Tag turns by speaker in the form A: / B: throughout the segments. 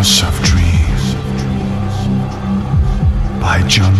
A: House of Dreams by John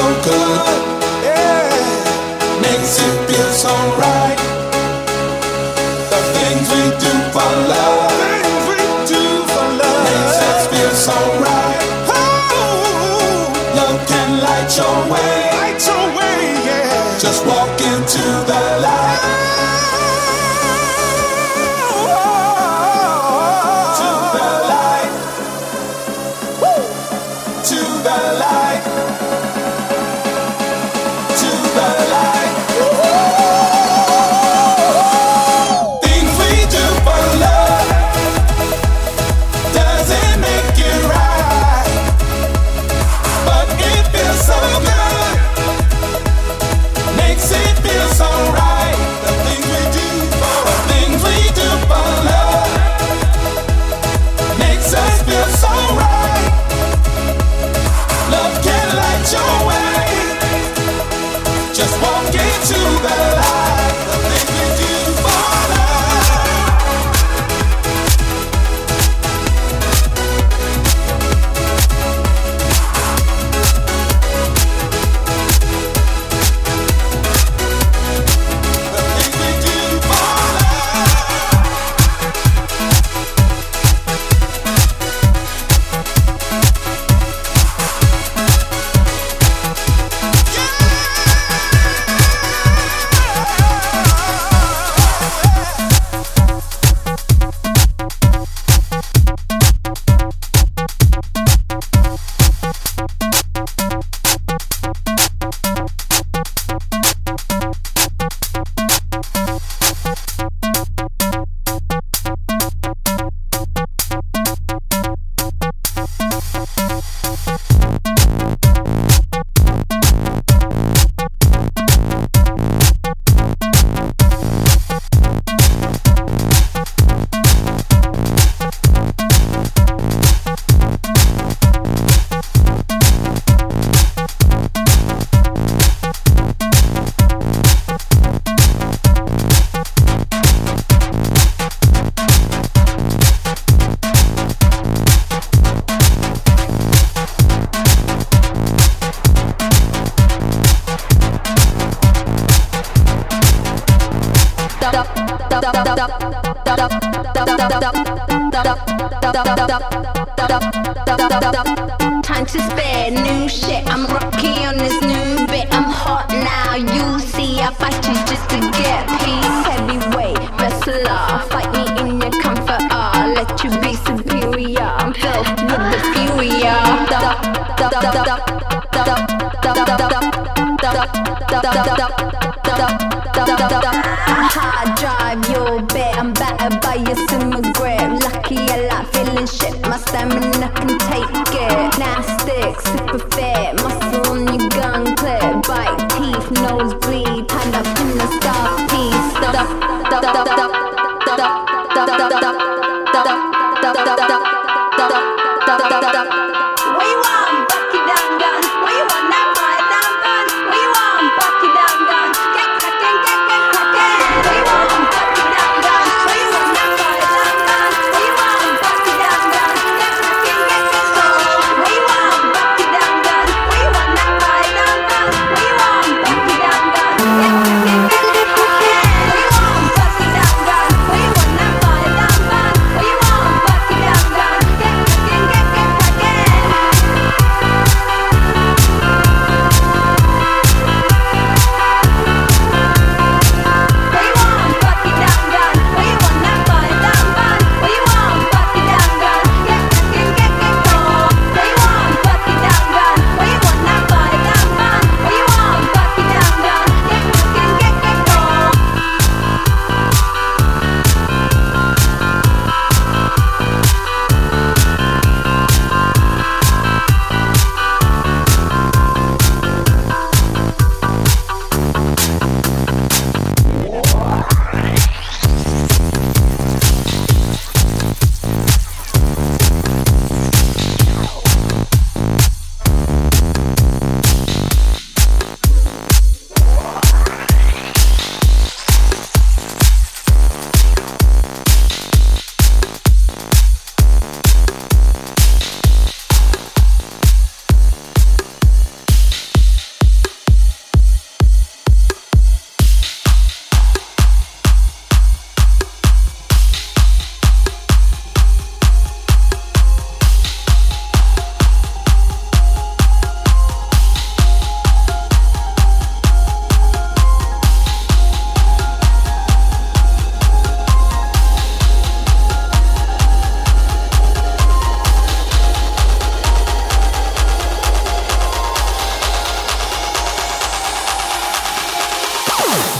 B: So good.
C: Oh!